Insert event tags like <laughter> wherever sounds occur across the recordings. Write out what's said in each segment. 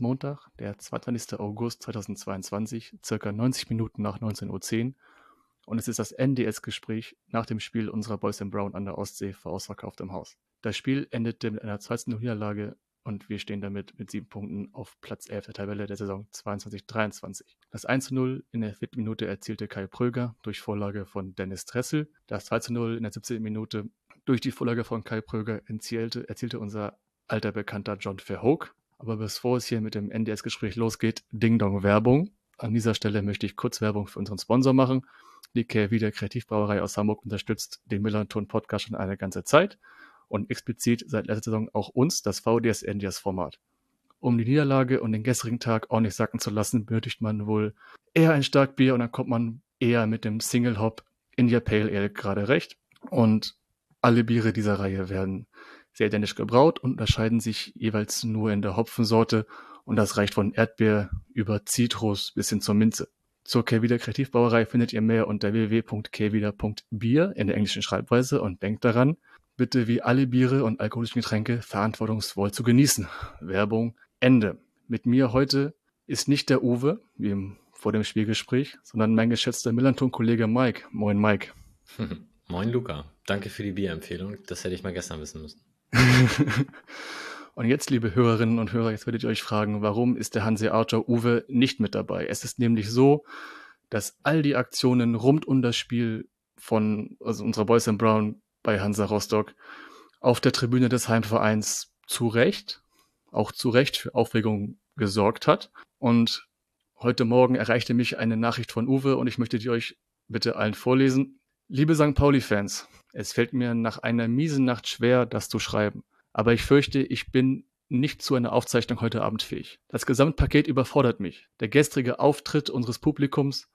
ist Montag, der 22. August 2022, circa 90 Minuten nach 19.10 Uhr und es ist das NDS-Gespräch nach dem Spiel unserer Boys in Brown an der Ostsee vor ausverkauftem Haus. Das Spiel endete mit einer 2-0-Niederlage und wir stehen damit mit sieben Punkten auf Platz 11 der Tabelle der Saison 22-23. Das 1-0 in der vierten Minute erzielte Kai Pröger durch Vorlage von Dennis Dressel. Das 2-0 in der 17. Minute durch die Vorlage von Kai Pröger erzielte, erzielte unser alter Bekannter John Verhoek. Aber bevor es hier mit dem NDS-Gespräch losgeht, Ding Dong Werbung. An dieser Stelle möchte ich kurz Werbung für unseren Sponsor machen. Die Kehrwieder Kreativbrauerei aus Hamburg unterstützt den Millanton Podcast schon eine ganze Zeit und explizit seit letzter Saison auch uns, das VDS-NDS-Format. Um die Niederlage und den gestrigen Tag ordentlich sacken zu lassen, benötigt man wohl eher ein Starkbier und dann kommt man eher mit dem Single Hop India Pale Ale gerade recht. Und alle Biere dieser Reihe werden sehr identisch gebraut und unterscheiden sich jeweils nur in der Hopfensorte und das reicht von Erdbeer über Zitrus bis hin zur Minze. Zur Kehrwieder Kreativbrauerei findet ihr mehr unter www.kehrwieder.bier in der englischen Schreibweise und denkt daran, bitte wie alle Biere und alkoholischen Getränke verantwortungsvoll zu genießen. Werbung Ende. Mit mir heute ist nicht der Uwe, wie im, vor dem Spielgespräch, sondern mein geschätzter Millanton-Kollege Mike. Moin Mike. <laughs> Moin Luca. Danke für die Bierempfehlung. Das hätte ich mal gestern wissen müssen. <laughs> und jetzt, liebe Hörerinnen und Hörer, jetzt werdet ihr euch fragen, warum ist der Hanseater Uwe nicht mit dabei? Es ist nämlich so, dass all die Aktionen rund um das Spiel von also unserer Boys and Brown bei Hansa Rostock auf der Tribüne des Heimvereins zu Recht, auch zu Recht für Aufregung gesorgt hat. Und heute Morgen erreichte mich eine Nachricht von Uwe und ich möchte die euch bitte allen vorlesen. Liebe St. Pauli-Fans, es fällt mir nach einer miesen Nacht schwer, das zu schreiben. Aber ich fürchte, ich bin nicht zu einer Aufzeichnung heute Abend fähig. Das Gesamtpaket überfordert mich. Der gestrige Auftritt unseres Publikums,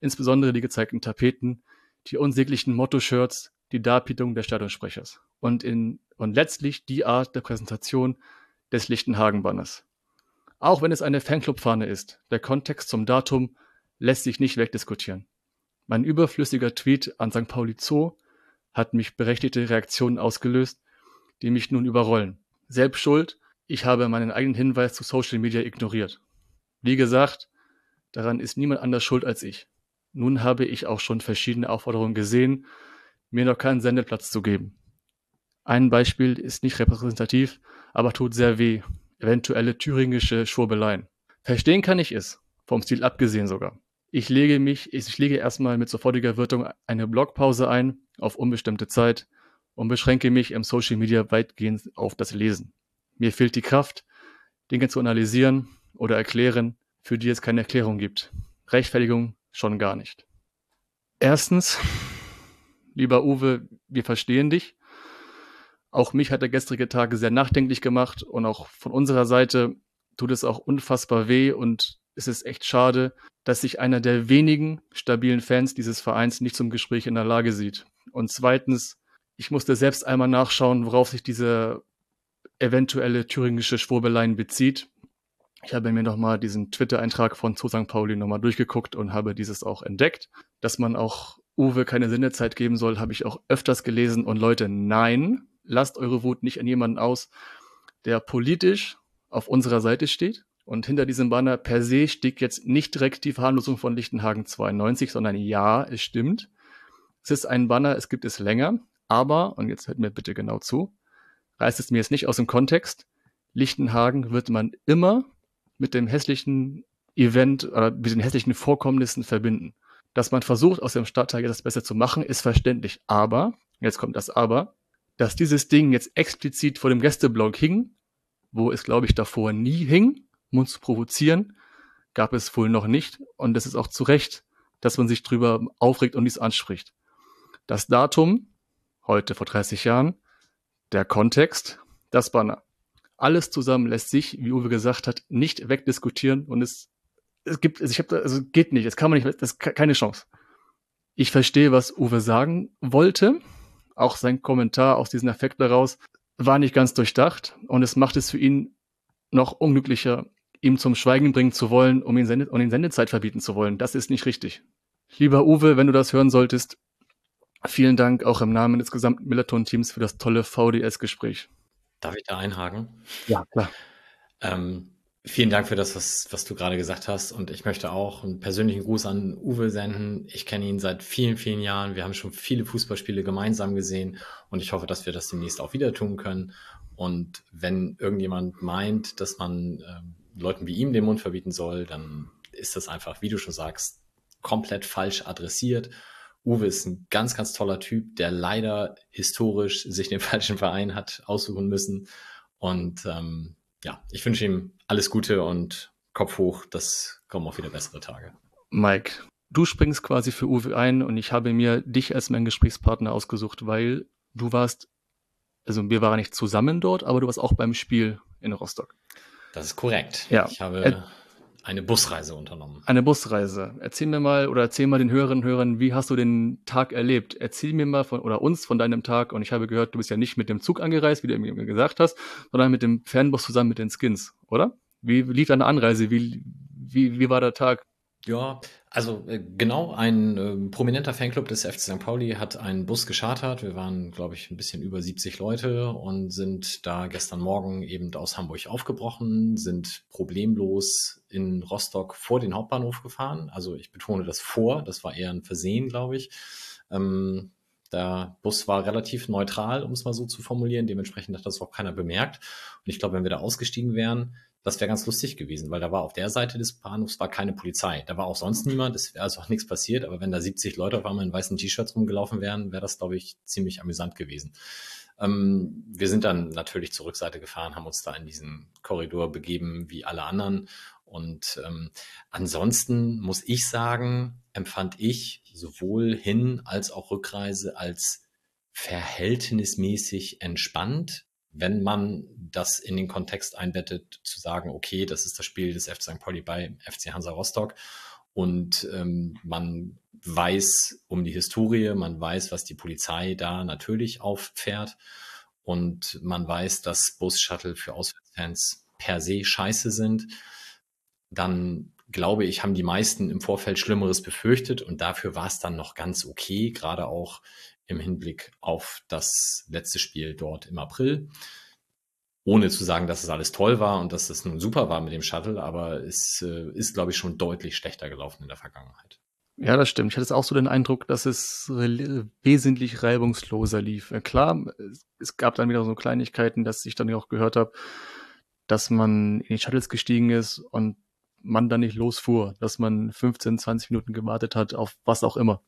insbesondere die gezeigten Tapeten, die unsäglichen Motto-Shirts, die Darbietung des Stadionsprechers und, in, und letztlich die Art der Präsentation des Lichtenhagen-Banners. Auch wenn es eine Fanclub-Fahne ist, der Kontext zum Datum lässt sich nicht wegdiskutieren. Mein überflüssiger Tweet an St. Pauli Zoo hat mich berechtigte Reaktionen ausgelöst, die mich nun überrollen. Selbst schuld, ich habe meinen eigenen Hinweis zu Social Media ignoriert. Wie gesagt, daran ist niemand anders schuld als ich. Nun habe ich auch schon verschiedene Aufforderungen gesehen, mir noch keinen Sendeplatz zu geben. Ein Beispiel ist nicht repräsentativ, aber tut sehr weh. Eventuelle thüringische Schwurbeleien. Verstehen kann ich es, vom Stil abgesehen sogar. Ich lege mich, ich lege erstmal mit sofortiger Wirkung eine Blogpause ein, auf unbestimmte Zeit, und beschränke mich im Social Media weitgehend auf das Lesen. Mir fehlt die Kraft, Dinge zu analysieren oder erklären, für die es keine Erklärung gibt. Rechtfertigung schon gar nicht. Erstens, lieber Uwe, wir verstehen dich. Auch mich hat der gestrige Tag sehr nachdenklich gemacht und auch von unserer Seite tut es auch unfassbar weh und es ist echt schade, dass sich einer der wenigen stabilen Fans dieses Vereins nicht zum Gespräch in der Lage sieht. Und zweitens, ich musste selbst einmal nachschauen, worauf sich diese eventuelle thüringische Schwurbeleien bezieht. Ich habe mir nochmal diesen Twitter-Eintrag von Zu St. Pauli nochmal durchgeguckt und habe dieses auch entdeckt, dass man auch Uwe keine Sendezeit geben soll, habe ich auch öfters gelesen. Und Leute, nein, lasst eure Wut nicht an jemanden aus, der politisch auf unserer Seite steht. Und hinter diesem Banner per se steht jetzt nicht direkt die Verhandlung von Lichtenhagen 92, sondern ja, es stimmt. Es ist ein Banner, es gibt es länger, aber, und jetzt hört mir bitte genau zu, reißt es mir jetzt nicht aus dem Kontext. Lichtenhagen wird man immer mit dem hässlichen Event oder mit den hässlichen Vorkommnissen verbinden. Dass man versucht, aus dem Stadtteil das Beste zu machen, ist verständlich. Aber, jetzt kommt das Aber, dass dieses Ding jetzt explizit vor dem Gästeblock hing, wo es, glaube ich, davor nie hing, uns zu provozieren, gab es wohl noch nicht. Und es ist auch zu Recht, dass man sich drüber aufregt und dies anspricht. Das Datum, heute vor 30 Jahren, der Kontext, das Banner. Alles zusammen lässt sich, wie Uwe gesagt hat, nicht wegdiskutieren und es es gibt, also ich habe, also geht nicht, das kann man nicht, das ist keine Chance. Ich verstehe, was Uwe sagen wollte. Auch sein Kommentar aus diesem Effekt daraus war nicht ganz durchdacht und es macht es für ihn noch unglücklicher, ihm zum Schweigen bringen zu wollen, um ihn, Sende um ihn Sendezeit verbieten zu wollen. Das ist nicht richtig. Lieber Uwe, wenn du das hören solltest, vielen Dank auch im Namen des gesamten Melaton-Teams für das tolle VDS-Gespräch. Darf ich da einhaken? Ja, klar. Ähm, vielen Dank für das, was, was du gerade gesagt hast. Und ich möchte auch einen persönlichen Gruß an Uwe senden. Ich kenne ihn seit vielen, vielen Jahren. Wir haben schon viele Fußballspiele gemeinsam gesehen. Und ich hoffe, dass wir das demnächst auch wieder tun können. Und wenn irgendjemand meint, dass man äh, Leuten wie ihm den Mund verbieten soll, dann ist das einfach, wie du schon sagst, komplett falsch adressiert. Uwe ist ein ganz, ganz toller Typ, der leider historisch sich den <laughs> falschen Verein hat aussuchen müssen. Und ähm, ja, ich wünsche ihm alles Gute und Kopf hoch. Das kommen auch wieder bessere Tage. Mike, du springst quasi für Uwe ein und ich habe mir dich als meinen Gesprächspartner ausgesucht, weil du warst, also wir waren nicht zusammen dort, aber du warst auch beim Spiel in Rostock. Das ist korrekt. Ja. Ich habe eine Busreise unternommen. Eine Busreise. Erzähl mir mal oder erzähl mal den Hörerinnen und Hörern, wie hast du den Tag erlebt? Erzähl mir mal von oder uns von deinem Tag. Und ich habe gehört, du bist ja nicht mit dem Zug angereist, wie du mir gesagt hast, sondern mit dem Fernbus zusammen mit den Skins, oder? Wie lief deine Anreise? Wie, wie, wie war der Tag? Ja, also äh, genau, ein äh, prominenter Fanclub des FC St. Pauli hat einen Bus geschartert. Wir waren, glaube ich, ein bisschen über 70 Leute und sind da gestern Morgen eben aus Hamburg aufgebrochen, sind problemlos in Rostock vor den Hauptbahnhof gefahren. Also ich betone das vor, das war eher ein Versehen, glaube ich. Ähm, der Bus war relativ neutral, um es mal so zu formulieren. Dementsprechend hat das auch keiner bemerkt. Und ich glaube, wenn wir da ausgestiegen wären, das wäre ganz lustig gewesen, weil da war auf der Seite des Bahnhofs war keine Polizei. Da war auch sonst niemand, es wäre also auch nichts passiert, aber wenn da 70 Leute auf einmal in weißen T-Shirts rumgelaufen wären, wäre das, glaube ich, ziemlich amüsant gewesen. Ähm, wir sind dann natürlich zur Rückseite gefahren, haben uns da in diesen Korridor begeben, wie alle anderen. Und ähm, ansonsten muss ich sagen, empfand ich sowohl Hin- als auch Rückreise als verhältnismäßig entspannt wenn man das in den Kontext einbettet, zu sagen, okay, das ist das Spiel des FC St. Pauli bei FC Hansa Rostock. Und ähm, man weiß um die Historie, man weiß, was die Polizei da natürlich auffährt. Und man weiß, dass Bus-Shuttle für Auswärtsfans per se scheiße sind, dann glaube ich, haben die meisten im Vorfeld Schlimmeres befürchtet. Und dafür war es dann noch ganz okay, gerade auch im Hinblick auf das letzte Spiel dort im April. Ohne zu sagen, dass es alles toll war und dass es nun super war mit dem Shuttle, aber es äh, ist, glaube ich, schon deutlich schlechter gelaufen in der Vergangenheit. Ja, das stimmt. Ich hatte auch so den Eindruck, dass es wesentlich reibungsloser lief. Äh, klar, es gab dann wieder so Kleinigkeiten, dass ich dann auch gehört habe, dass man in die Shuttles gestiegen ist und man dann nicht losfuhr, dass man 15, 20 Minuten gewartet hat auf was auch immer.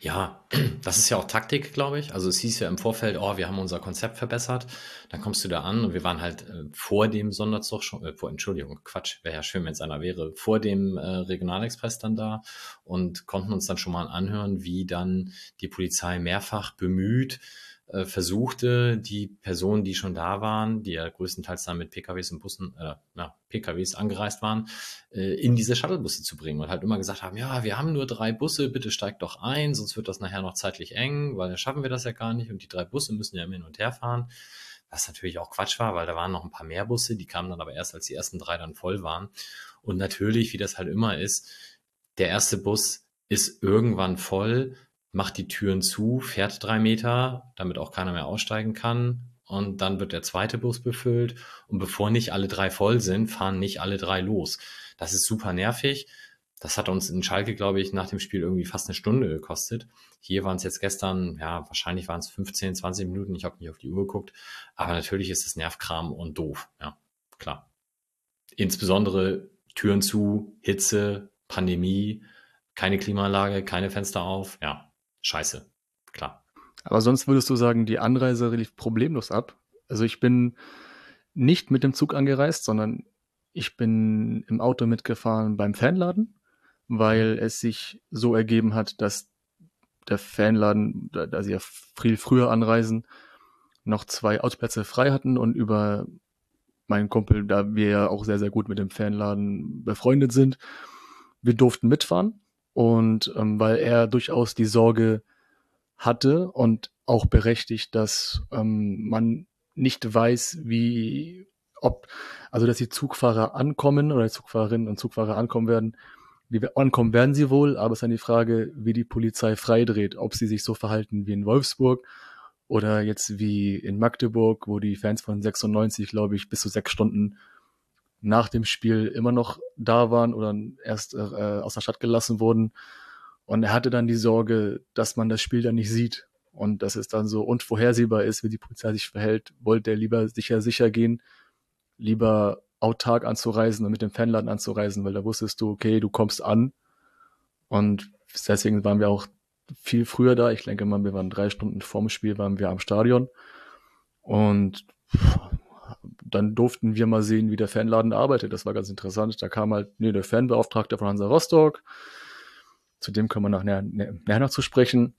Ja, <clears throat> das ist ja auch Taktik, glaube ich. Also es hieß ja im Vorfeld, oh, wir haben unser Konzept verbessert. Dann kommst du da an und wir waren halt äh, vor dem Sonderzug schon, äh, vor, Entschuldigung, Quatsch, wäre ja schön, wenn es einer wäre, vor dem äh, Regionalexpress dann da und konnten uns dann schon mal anhören, wie dann die Polizei mehrfach bemüht, äh, versuchte, die Personen, die schon da waren, die ja größtenteils dann mit PKWs und Bussen, äh, ja, PKWs angereist waren, äh, in diese Shuttlebusse zu bringen und halt immer gesagt haben, ja, wir haben nur drei Busse, bitte steigt doch ein, sonst wird das nachher noch zeitlich eng, weil dann schaffen wir das ja gar nicht und die drei Busse müssen ja immer hin und her fahren. Was natürlich auch Quatsch war, weil da waren noch ein paar mehr Busse, die kamen dann aber erst, als die ersten drei dann voll waren. Und natürlich, wie das halt immer ist, der erste Bus ist irgendwann voll, macht die Türen zu, fährt drei Meter, damit auch keiner mehr aussteigen kann. Und dann wird der zweite Bus befüllt. Und bevor nicht alle drei voll sind, fahren nicht alle drei los. Das ist super nervig. Das hat uns in Schalke, glaube ich, nach dem Spiel irgendwie fast eine Stunde gekostet. Hier waren es jetzt gestern, ja, wahrscheinlich waren es 15, 20 Minuten. Ich habe nicht auf die Uhr geguckt. Aber natürlich ist es Nervkram und doof. Ja, klar. Insbesondere Türen zu, Hitze, Pandemie, keine Klimaanlage, keine Fenster auf. Ja, scheiße, klar. Aber sonst würdest du sagen, die Anreise lief problemlos ab. Also ich bin nicht mit dem Zug angereist, sondern ich bin im Auto mitgefahren beim Fanladen, weil es sich so ergeben hat, dass der Fanladen, da, da sie ja viel früher anreisen, noch zwei Autoplätze frei hatten und über meinen Kumpel, da wir ja auch sehr, sehr gut mit dem Fanladen befreundet sind, wir durften mitfahren und ähm, weil er durchaus die Sorge hatte und auch berechtigt, dass ähm, man nicht weiß, wie ob, also dass die Zugfahrer ankommen oder Zugfahrerinnen und Zugfahrer ankommen werden, wie ankommen werden sie wohl, aber es ist dann die Frage, wie die Polizei freidreht, ob sie sich so verhalten wie in Wolfsburg oder jetzt wie in Magdeburg, wo die Fans von 96, glaube ich, bis zu sechs Stunden nach dem Spiel immer noch da waren oder erst äh, aus der Stadt gelassen wurden. Und er hatte dann die Sorge, dass man das Spiel dann nicht sieht und dass es dann so unvorhersehbar ist, wie die Polizei sich verhält. Wollte er lieber sicher sicher gehen, lieber autark anzureisen und mit dem Fanladen anzureisen, weil da wusstest du, okay, du kommst an. Und deswegen waren wir auch viel früher da. Ich denke mal, wir waren drei Stunden vorm Spiel, waren wir am Stadion. Und dann durften wir mal sehen, wie der Fanladen arbeitet. Das war ganz interessant. Da kam halt, nee, der Fanbeauftragte von Hansa Rostock. Zu dem können wir nachher, nachher noch zu sprechen.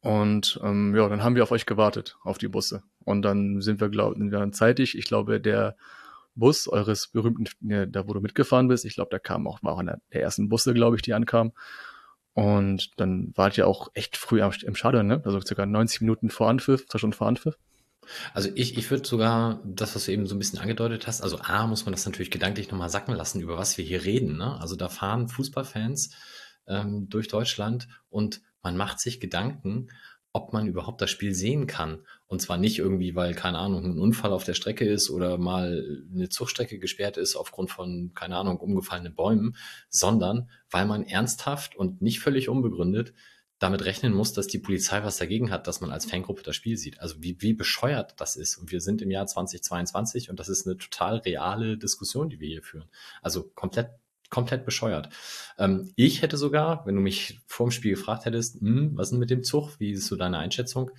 Und ähm, ja, dann haben wir auf euch gewartet, auf die Busse. Und dann sind wir, glauben wir dann zeitig. Ich glaube, der Bus eures berühmten, da wo du mitgefahren bist, ich glaube, der kam auch, war auch einer der ersten Busse, glaube ich, die ankamen. Und dann wart ihr auch echt früh im Stadion, ne? Also circa 90 Minuten vor Anpfiff, zwei Stunden vor Anpfiff. Also ich, ich würde sogar das, was du eben so ein bisschen angedeutet hast, also A, muss man das natürlich gedanklich nochmal sacken lassen, über was wir hier reden. Ne? Also da fahren Fußballfans ähm, durch Deutschland und man macht sich Gedanken, ob man überhaupt das Spiel sehen kann. Und zwar nicht irgendwie, weil, keine Ahnung, ein Unfall auf der Strecke ist oder mal eine Zugstrecke gesperrt ist aufgrund von, keine Ahnung, umgefallenen Bäumen, sondern weil man ernsthaft und nicht völlig unbegründet damit rechnen muss, dass die Polizei was dagegen hat, dass man als Fangruppe das Spiel sieht. Also wie, wie bescheuert das ist. Und wir sind im Jahr 2022 und das ist eine total reale Diskussion, die wir hier führen. Also komplett komplett bescheuert. Ähm, ich hätte sogar, wenn du mich vor dem Spiel gefragt hättest, hm, was ist denn mit dem Zug? Wie ist so deine Einschätzung?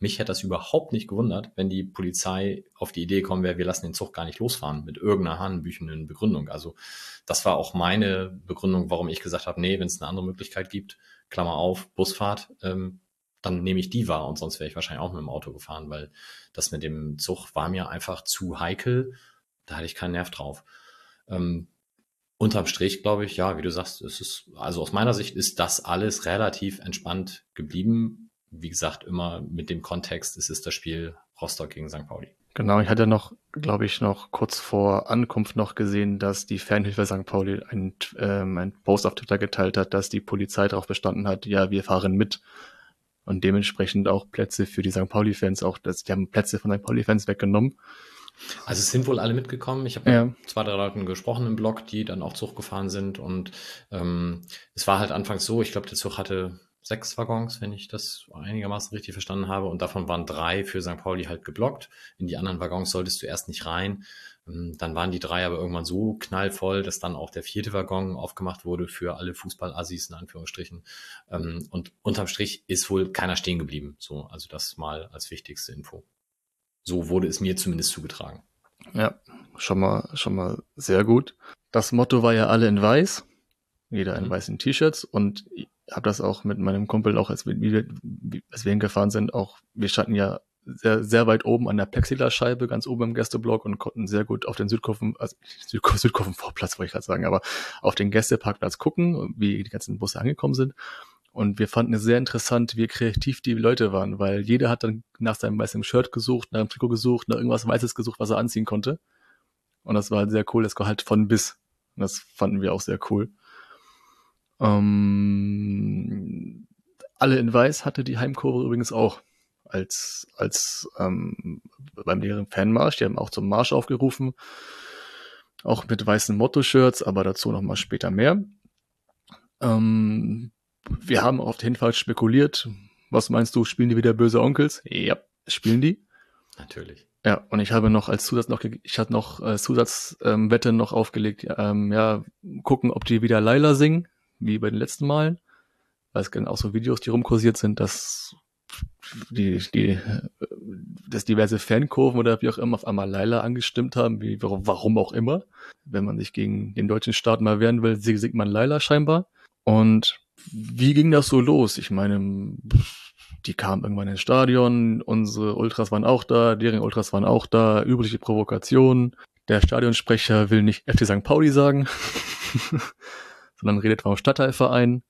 Mich hätte das überhaupt nicht gewundert, wenn die Polizei auf die Idee kommen wäre, wir lassen den Zug gar nicht losfahren mit irgendeiner hanebüchenden Begründung. Also das war auch meine Begründung, warum ich gesagt habe, nee, wenn es eine andere Möglichkeit gibt, Klammer auf, Busfahrt, ähm, dann nehme ich die wahr und sonst wäre ich wahrscheinlich auch mit dem Auto gefahren, weil das mit dem Zug war mir einfach zu heikel. Da hatte ich keinen Nerv drauf. Ähm, unterm Strich glaube ich, ja, wie du sagst, es ist, also aus meiner Sicht ist das alles relativ entspannt geblieben. Wie gesagt, immer mit dem Kontext, es ist das Spiel Rostock gegen St. Pauli. Genau, ich hatte noch, glaube ich, noch kurz vor Ankunft noch gesehen, dass die Fanhilfe St. Pauli ein, ähm, ein Post auf Twitter geteilt hat, dass die Polizei darauf bestanden hat, ja, wir fahren mit. Und dementsprechend auch Plätze für die St. Pauli-Fans, auch das, die haben Plätze von St. Pauli-Fans weggenommen. Also es sind wohl alle mitgekommen. Ich habe ja. zwei, drei Leuten gesprochen im Blog, die dann auch Zug gefahren sind. Und ähm, es war halt anfangs so, ich glaube, der Zug hatte sechs Waggons, wenn ich das einigermaßen richtig verstanden habe. Und davon waren drei für St. Pauli halt geblockt. In die anderen Waggons solltest du erst nicht rein. Ähm, dann waren die drei aber irgendwann so knallvoll, dass dann auch der vierte Waggon aufgemacht wurde für alle Fußballassis in Anführungsstrichen. Ähm, und unterm Strich ist wohl keiner stehen geblieben. So, also das mal als wichtigste Info. So wurde es mir zumindest zugetragen. Ja, schon mal, schon mal sehr gut. Das Motto war ja alle in weiß. Jeder in mhm. weißen T-Shirts und ich habe das auch mit meinem Kumpel, auch als wir, als wir hingefahren sind, auch, wir standen ja sehr, sehr weit oben an der Plexiglasscheibe, ganz oben im Gästeblock und konnten sehr gut auf den Südkurven, also <laughs> Südkurven, Vorplatz wollte ich gerade sagen, aber auf den Gästeparkplatz gucken, wie die ganzen Busse angekommen sind. Und wir fanden es sehr interessant, wie kreativ die Leute waren, weil jeder hat dann nach seinem weißen Shirt gesucht, nach einem Trikot gesucht, nach irgendwas Weißes gesucht, was er anziehen konnte. Und das war halt sehr cool, das Gehalt von bis. Und das fanden wir auch sehr cool. Ähm, alle in Weiß hatte die Heimkurve übrigens auch als, als ähm, beim leeren Fanmarsch. Die haben auch zum Marsch aufgerufen. Auch mit weißen Motto-Shirts, aber dazu nochmal später mehr. Ähm, wir haben auf den Fall spekuliert. Was meinst du, spielen die wieder böse Onkels? Ja, spielen die. Natürlich. Ja, und ich habe noch als Zusatz noch, ich hatte noch äh, Zusatzwette ähm, noch aufgelegt, ähm, ja, gucken, ob die wieder Laila singen, wie bei den letzten Malen. Weil es auch so Videos, die rumkursiert sind, dass die, die, dass diverse Fankurven oder wie auch immer auf einmal Laila angestimmt haben, wie, warum auch immer. Wenn man sich gegen den deutschen Staat mal wehren will, singt man Laila scheinbar. Und wie ging das so los? Ich meine, die kamen irgendwann ins Stadion, unsere Ultras waren auch da, deren Ultras waren auch da, übliche Provokationen. Der Stadionsprecher will nicht FC St. Pauli sagen, <laughs> sondern redet vom Stadtteilverein.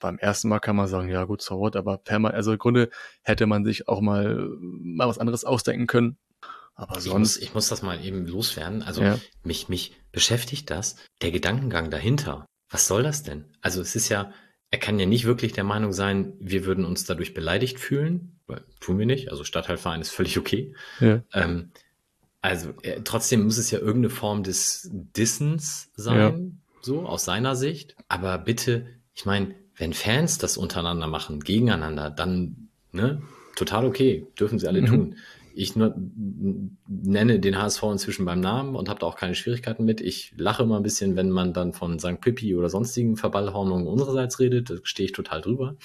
Beim ersten Mal kann man sagen, ja gut, so what, aber permanent, also im Grunde hätte man sich auch mal, mal was anderes ausdenken können. Aber sonst. Ich muss, ich muss das mal eben loswerden. Also ja. mich, mich beschäftigt das, der Gedankengang dahinter. Was soll das denn? Also es ist ja, er kann ja nicht wirklich der Meinung sein, wir würden uns dadurch beleidigt fühlen, weil tun wir nicht. Also Stadtteilverein ist völlig okay. Ja. Ähm, also äh, trotzdem muss es ja irgendeine Form des Dissens sein. So aus seiner Sicht. Aber bitte, ich meine, wenn Fans das untereinander machen, gegeneinander, dann ne, total okay, dürfen sie alle mhm. tun. Ich nenne den HSV inzwischen beim Namen und habe da auch keine Schwierigkeiten mit. Ich lache immer ein bisschen, wenn man dann von St. Pippi oder sonstigen Verballhornungen unsererseits redet. Da stehe ich total drüber.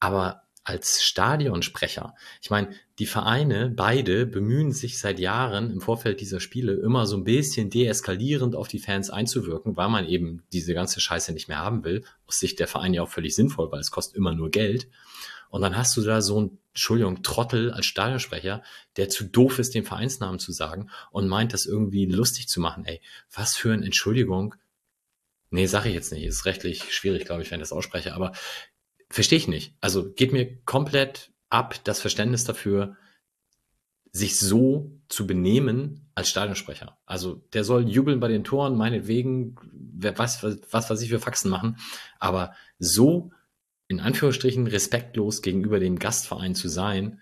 Aber als Stadionsprecher, ich meine, die Vereine, beide, bemühen sich seit Jahren im Vorfeld dieser Spiele immer so ein bisschen deeskalierend auf die Fans einzuwirken, weil man eben diese ganze Scheiße nicht mehr haben will. Aus Sicht der Vereine ja auch völlig sinnvoll, weil es kostet immer nur Geld. Und dann hast du da so ein, Entschuldigung, Trottel als Stadionsprecher, der zu doof ist, den Vereinsnamen zu sagen und meint, das irgendwie lustig zu machen. Ey, was für eine Entschuldigung. Nee, sag ich jetzt nicht. Ist rechtlich schwierig, glaube ich, wenn ich das ausspreche. Aber verstehe ich nicht. Also geht mir komplett ab das Verständnis dafür, sich so zu benehmen als Stadionsprecher. Also der soll jubeln bei den Toren, meinetwegen, wer was, was, was weiß ich für Faxen machen, aber so in Anführungsstrichen respektlos gegenüber dem Gastverein zu sein,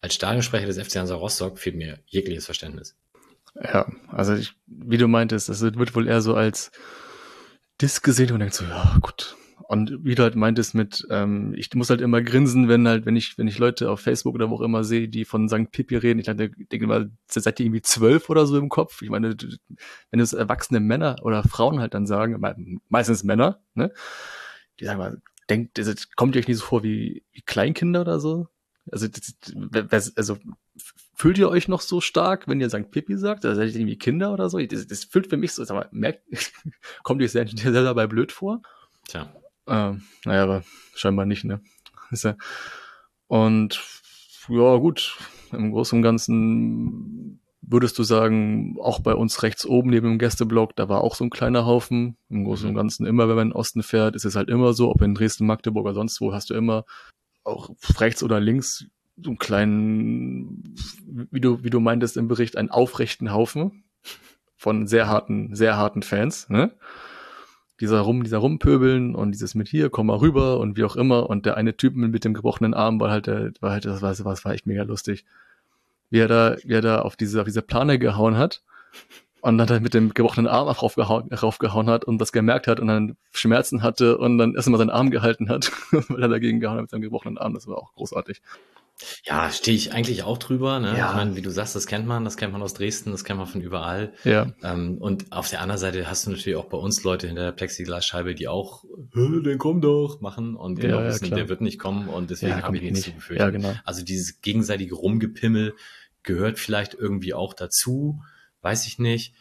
als Stadionsprecher des FC Hansa Rostock fehlt mir jegliches Verständnis. Ja, also ich, wie du meintest, das wird wohl eher so als Disk gesehen und denkst so, ja, gut. Und wie du halt meintest mit, ähm, ich muss halt immer grinsen, wenn halt, wenn ich, wenn ich Leute auf Facebook oder wo auch immer sehe, die von St. Pippi reden, ich denke, denke mal, seid ihr irgendwie zwölf oder so im Kopf? Ich meine, wenn es erwachsene Männer oder Frauen halt dann sagen, meistens Männer, ne? Die sagen mal, denkt, kommt ihr euch nicht so vor wie, wie Kleinkinder oder so? Also, also fühlt ihr euch noch so stark, wenn ihr St. Pippi sagt? Also seid ihr irgendwie Kinder oder so? Das, das fühlt für mich so, sag mal, merkt, <laughs> kommt ihr sehr, sehr dabei blöd vor? Tja. Ähm, naja, aber scheinbar nicht, ne? <laughs> Und ja, gut, im Großen und Ganzen Würdest du sagen, auch bei uns rechts oben neben dem Gästeblock, da war auch so ein kleiner Haufen. Im Großen und mhm. Ganzen immer, wenn man in den Osten fährt, ist es halt immer so, ob in Dresden, Magdeburg oder sonst wo, hast du immer auch rechts oder links so einen kleinen, wie du, wie du meintest im Bericht, einen aufrechten Haufen von sehr harten, sehr harten Fans, ne? Dieser rum, dieser rumpöbeln und dieses mit hier, komm mal rüber und wie auch immer. Und der eine Typ mit dem gebrochenen Arm war halt, der, war halt, das war, das war echt mega lustig wie er da, wie er da auf diese, auf diese Plane gehauen hat und dann halt mit dem gebrochenen Arm auch raufgehauen, raufgehauen hat und das gemerkt hat und dann Schmerzen hatte und dann erstmal seinen Arm gehalten hat, <laughs> weil er dagegen gehauen hat mit seinem gebrochenen Arm. Das war auch großartig. Ja, stehe ich eigentlich auch drüber. Ne? Ja. Ich meine, wie du sagst, das kennt man, das kennt man aus Dresden, das kennt man von überall. Ja. Ähm, und auf der anderen Seite hast du natürlich auch bei uns Leute hinter der Plexiglasscheibe, die auch, den komm doch, machen und genau ja, wissen, der wird nicht kommen und deswegen habe ich nichts zu befürchten. Ja, genau. Also dieses gegenseitige Rumgepimmel gehört vielleicht irgendwie auch dazu, weiß ich nicht.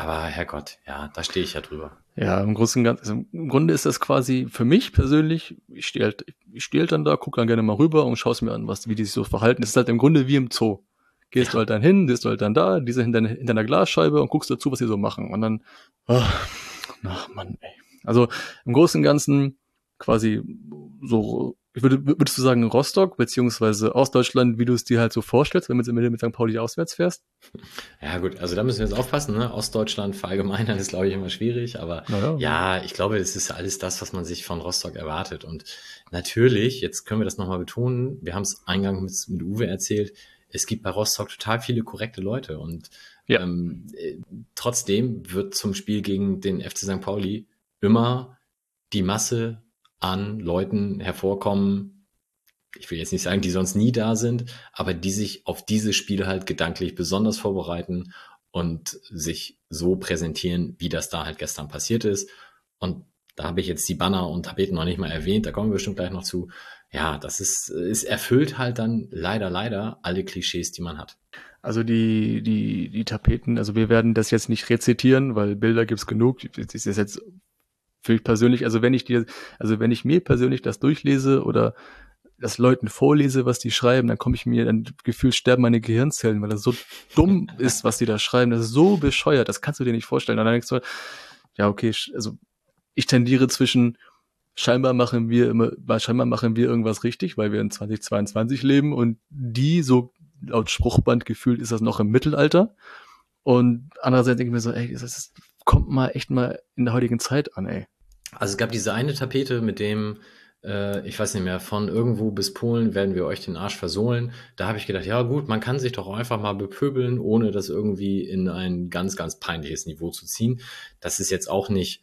Aber Herrgott, ja, da stehe ich ja drüber. Ja, im Großen und Ganzen, im Grunde ist das quasi für mich persönlich, ich stehe halt, ich stehe halt dann da, gucke dann gerne mal rüber und schaue es mir an, was, wie die sich so verhalten. Es ist halt im Grunde wie im Zoo. Gehst ja. du halt dann hin, bist du halt dann da, diese hinter, hinter einer Glasscheibe und guckst dazu, was sie so machen. Und dann, ach, ach Mann, ey. Also im Großen und Ganzen quasi so würde, würdest du sagen Rostock, beziehungsweise Ostdeutschland, wie du es dir halt so vorstellst, wenn du mit, mit St. Pauli auswärts fährst? Ja gut, also da müssen wir jetzt aufpassen. Ne? Ostdeutschland verallgemeinern ist, glaube ich, immer schwierig. Aber ja. ja, ich glaube, es ist alles das, was man sich von Rostock erwartet. Und natürlich, jetzt können wir das nochmal betonen, wir haben es eingangs mit, mit Uwe erzählt, es gibt bei Rostock total viele korrekte Leute. Und ja. ähm, äh, trotzdem wird zum Spiel gegen den FC St. Pauli immer die Masse an Leuten hervorkommen, ich will jetzt nicht sagen, die sonst nie da sind, aber die sich auf diese Spiele halt gedanklich besonders vorbereiten und sich so präsentieren, wie das da halt gestern passiert ist. Und da habe ich jetzt die Banner und Tapeten noch nicht mal erwähnt, da kommen wir bestimmt gleich noch zu. Ja, das ist, es erfüllt halt dann leider, leider alle Klischees, die man hat. Also die, die, die Tapeten, also wir werden das jetzt nicht rezitieren, weil Bilder gibt's genug. Das ist jetzt für mich persönlich, also wenn ich dir, also wenn ich mir persönlich das durchlese oder das Leuten vorlese, was die schreiben, dann komme ich mir, dann gefühlt sterben meine Gehirnzellen, weil das so dumm <laughs> ist, was die da schreiben. Das ist so bescheuert, das kannst du dir nicht vorstellen. Und dann denkst du, ja, okay, also ich tendiere zwischen scheinbar machen wir immer, scheinbar machen wir irgendwas richtig, weil wir in 2022 leben und die so laut Spruchband gefühlt ist das noch im Mittelalter. Und andererseits denke ich mir so, ey, das, das kommt mal echt mal in der heutigen Zeit an, ey. Also es gab diese eine Tapete mit dem, äh, ich weiß nicht mehr, von irgendwo bis Polen werden wir euch den Arsch versohlen. Da habe ich gedacht, ja gut, man kann sich doch einfach mal bepöbeln, ohne das irgendwie in ein ganz, ganz peinliches Niveau zu ziehen. Das ist jetzt auch nicht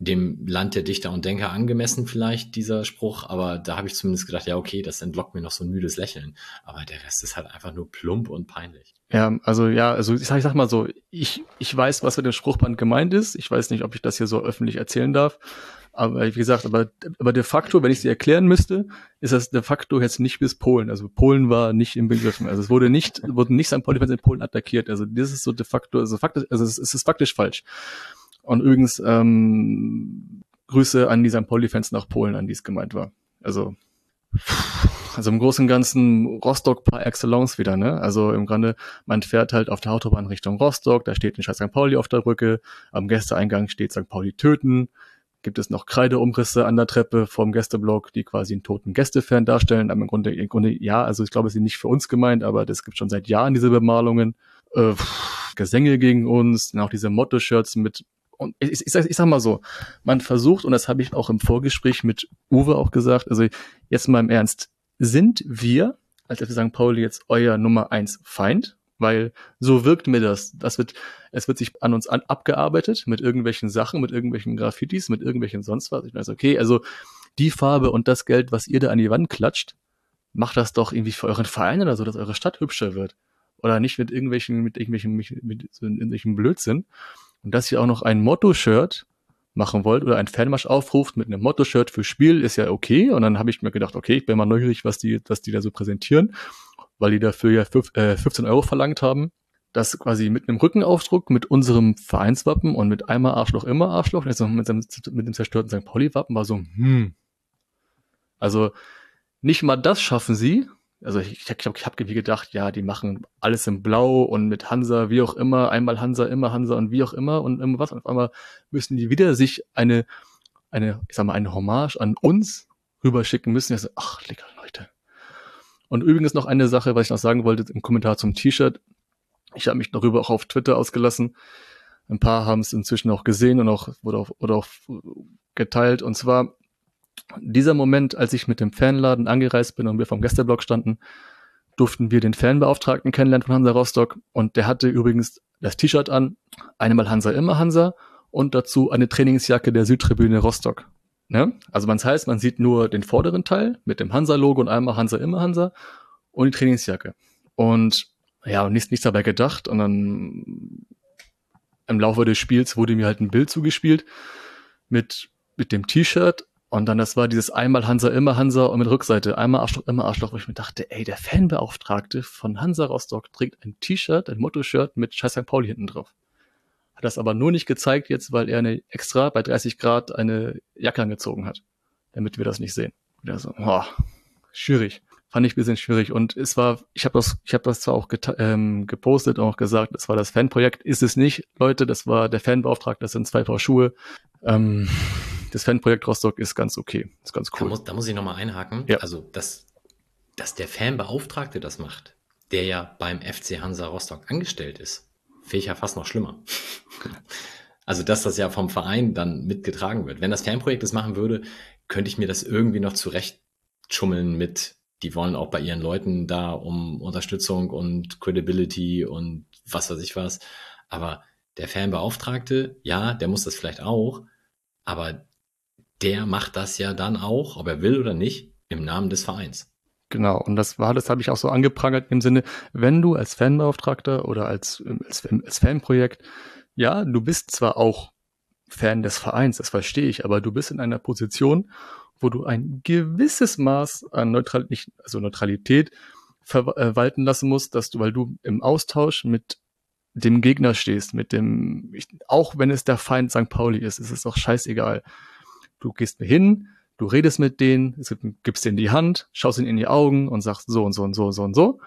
dem Land der Dichter und Denker angemessen vielleicht, dieser Spruch, aber da habe ich zumindest gedacht, ja, okay, das entlockt mir noch so ein müdes Lächeln. Aber der Rest ist halt einfach nur plump und peinlich. Ja, also ja, also ich sag, ich sag mal so, ich, ich weiß, was mit dem Spruchband gemeint ist. Ich weiß nicht, ob ich das hier so öffentlich erzählen darf. Aber wie gesagt, aber, aber de facto, wenn ich sie erklären müsste, ist das de facto jetzt nicht bis Polen. Also Polen war nicht im Begriff. Also es wurde nicht, <laughs> wurden nicht St. Pauli-Fans in Polen attackiert. Also das ist so de facto, also faktisch, also es ist faktisch falsch. Und übrigens ähm, Grüße an die St. Pauli-Fans nach Polen, an die es gemeint war. Also, also im Großen und Ganzen Rostock par excellence wieder, ne? Also im Grunde, man fährt halt auf der Autobahn Richtung Rostock, da steht ein scheiß St. Pauli auf der Brücke, am Gästeeingang steht St. Pauli töten, gibt es noch Kreideumrisse an der Treppe vom Gästeblock, die quasi einen toten Gästefan darstellen. Aber im Grunde, im Grunde, ja, also ich glaube, es sind nicht für uns gemeint, aber das gibt schon seit Jahren diese Bemalungen. Äh, Gesänge gegen uns, auch diese Motto-Shirts mit und ich, ich, ich sag mal so, man versucht, und das habe ich auch im Vorgespräch mit Uwe auch gesagt, also jetzt mal im Ernst, sind wir als FC St. Pauli jetzt euer Nummer eins Feind? Weil so wirkt mir das. Das wird, es wird sich an uns an, abgearbeitet mit irgendwelchen Sachen, mit irgendwelchen Graffitis, mit irgendwelchen sonst was. Ich weiß, okay, also die Farbe und das Geld, was ihr da an die Wand klatscht, macht das doch irgendwie für euren Verein oder so, dass eure Stadt hübscher wird. Oder nicht mit irgendwelchen, mit irgendwelchen, mit, mit so irgendwelchen Blödsinn. Und dass ihr auch noch ein Motto-Shirt machen wollt oder ein Fanmarsch aufruft mit einem Motto-Shirt für Spiel, ist ja okay. Und dann habe ich mir gedacht, okay, ich bin mal neugierig, was die, was die da so präsentieren, weil die dafür ja 15 äh, Euro verlangt haben. Das quasi mit einem Rückenaufdruck, mit unserem Vereinswappen und mit einmal Arschloch, immer Arschloch, also mit, dem, mit dem zerstörten St. Pauli-Wappen war so, hm. Also nicht mal das schaffen sie, also ich, ich habe ich hab gedacht, ja, die machen alles in Blau und mit Hansa, wie auch immer, einmal Hansa, immer Hansa und wie auch immer und immer was. Und auf einmal müssen die wieder sich eine, eine, ich sag mal, eine Hommage an uns rüberschicken müssen. Ja, so, ach, lecker Leute. Und übrigens noch eine Sache, was ich noch sagen wollte im Kommentar zum T-Shirt. Ich habe mich darüber auch auf Twitter ausgelassen. Ein paar haben es inzwischen auch gesehen und auch wurde auch, wurde auch geteilt. Und zwar dieser Moment, als ich mit dem Fanladen angereist bin und wir vom Gästeblock standen, durften wir den Fanbeauftragten kennenlernen von Hansa Rostock und der hatte übrigens das T-Shirt an, einmal Hansa immer Hansa und dazu eine Trainingsjacke der Südtribüne Rostock. Ne? Also man heißt, man sieht nur den vorderen Teil mit dem Hansa-Logo und einmal Hansa immer Hansa und die Trainingsjacke. Und ja, nichts, nichts dabei gedacht und dann im Laufe des Spiels wurde mir halt ein Bild zugespielt mit, mit dem T-Shirt und dann, das war dieses einmal Hansa, immer Hansa und mit Rückseite, einmal Arschloch, immer Arschloch, wo ich mir dachte, ey, der Fanbeauftragte von Hansa Rostock trägt ein T-Shirt, ein Motto-Shirt mit Scheiß St. Pauli hinten drauf. Hat das aber nur nicht gezeigt jetzt, weil er eine extra bei 30 Grad eine Jacke angezogen hat, damit wir das nicht sehen. Wieder so, boah, schwierig. Fand ich ein bisschen schwierig. Und es war, ich habe das, ich habe das zwar auch ähm, gepostet und auch gesagt, es war das Fanprojekt, ist es nicht, Leute, das war der Fanbeauftragte, das sind zwei Paar Schuhe. Ähm, das Fanprojekt Rostock ist ganz okay. Ist ganz cool. Da muss, da muss ich nochmal einhaken. Ja. Also, dass, dass der Fanbeauftragte das macht, der ja beim FC Hansa Rostock angestellt ist, finde ich ja fast noch schlimmer. <laughs> also, dass das ja vom Verein dann mitgetragen wird. Wenn das Fanprojekt das machen würde, könnte ich mir das irgendwie noch zurecht schummeln mit, die wollen auch bei ihren Leuten da um Unterstützung und Credibility und was weiß ich was. Aber der Fanbeauftragte, ja, der muss das vielleicht auch, aber der macht das ja dann auch, ob er will oder nicht, im Namen des Vereins. Genau, und das war, das habe ich auch so angeprangert im Sinne, wenn du als Fanbeauftragter oder als, als, als Fanprojekt, ja, du bist zwar auch Fan des Vereins, das verstehe ich, aber du bist in einer Position, wo du ein gewisses Maß an Neutral nicht, also Neutralität verwalten lassen musst, dass du, weil du im Austausch mit dem Gegner stehst, mit dem, ich, auch wenn es der Feind St. Pauli ist, ist es doch scheißegal. Du gehst mir hin, du redest mit denen, gibst denen die Hand, schaust ihnen in die Augen und sagst so und so und so und so und so.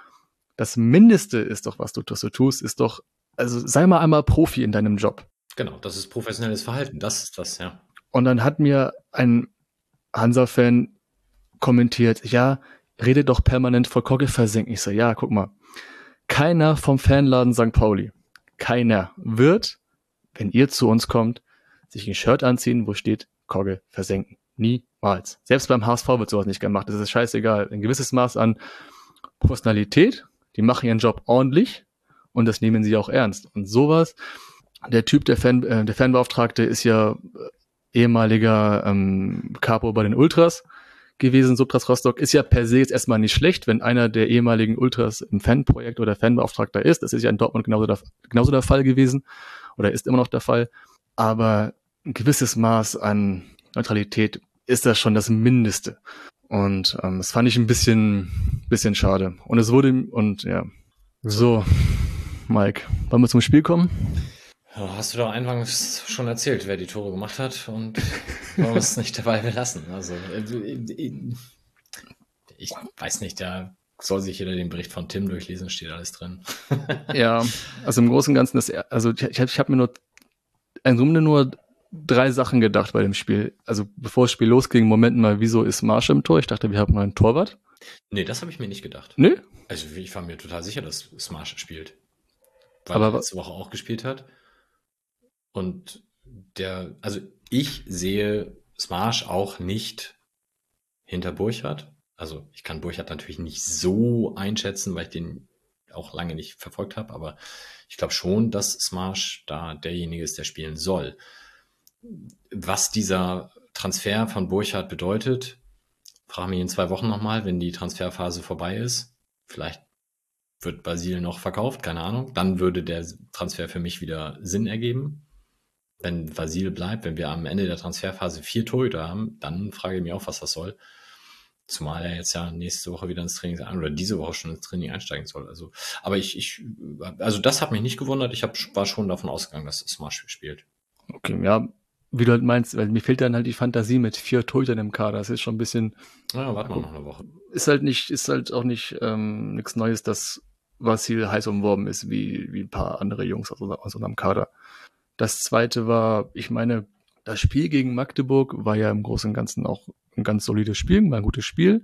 Das Mindeste ist doch, was du, was du tust, ist doch, also sei mal einmal Profi in deinem Job. Genau, das ist professionelles Verhalten, das ist das, ja. Und dann hat mir ein Hansa-Fan kommentiert, ja, redet doch permanent vor Kogge versenken. Ich so, ja, guck mal. Keiner vom Fanladen St. Pauli, keiner wird, wenn ihr zu uns kommt, sich ein Shirt anziehen, wo steht Kogge versenken. Niemals. Selbst beim HSV wird sowas nicht gemacht. Das ist scheißegal. Ein gewisses Maß an Professionalität. Die machen ihren Job ordentlich und das nehmen sie auch ernst. Und sowas, der Typ, der, Fan, äh, der Fanbeauftragte ist ja äh, ehemaliger ähm, Capo bei den Ultras gewesen, Subtras Rostock, ist ja per se jetzt erstmal nicht schlecht, wenn einer der ehemaligen Ultras im Fanprojekt oder Fanbeauftragter ist. Das ist ja in Dortmund genauso der, genauso der Fall gewesen oder ist immer noch der Fall. Aber ein gewisses Maß an Neutralität ist das schon das Mindeste. Und ähm, das fand ich ein bisschen, bisschen schade. Und es wurde, und ja. So, Mike, wollen wir zum Spiel kommen? Ja, hast du doch eingangs schon erzählt, wer die Tore gemacht hat und wollen wir es nicht dabei belassen. Also, äh, ich weiß nicht, da soll sich jeder den Bericht von Tim durchlesen, steht alles drin. ja, also im Großen und Ganzen, das, also ich, ich habe mir nur im Grunde nur drei Sachen gedacht bei dem Spiel. Also bevor das Spiel losging, Moment mal, wieso ist Marsch im Tor? Ich dachte, wir haben einen Torwart. Nee, das habe ich mir nicht gedacht. Nee? Also ich war mir total sicher, dass Smash spielt. Weil Aber er letzte Woche auch gespielt hat. Und der, also ich sehe Smash auch nicht hinter Burchardt. Also ich kann Burchardt natürlich nicht so einschätzen, weil ich den auch lange nicht verfolgt habe, aber ich glaube schon, dass Smash da derjenige ist, der spielen soll was dieser Transfer von Burchardt bedeutet, frage mich in zwei Wochen nochmal, wenn die Transferphase vorbei ist. Vielleicht wird Basil noch verkauft, keine Ahnung. Dann würde der Transfer für mich wieder Sinn ergeben. Wenn Basil bleibt, wenn wir am Ende der Transferphase vier Torhüter haben, dann frage ich mich auch, was das soll. Zumal er jetzt ja nächste Woche wieder ins Training oder diese Woche schon ins Training einsteigen soll. Also, aber ich, ich, also das hat mich nicht gewundert. Ich hab, war schon davon ausgegangen, dass Smash spielt. Okay, ja, wie du halt meinst, weil mir fehlt dann halt die Fantasie mit vier Torhütern im Kader. Das ist schon ein bisschen. Ja, warten wir noch eine Woche. Ist halt nicht, ist halt auch nicht ähm, nichts Neues, dass Vasil heiß umworben ist, wie, wie ein paar andere Jungs aus, aus unserem Kader. Das zweite war, ich meine, das Spiel gegen Magdeburg war ja im Großen und Ganzen auch ein ganz solides Spiel, war ein gutes Spiel.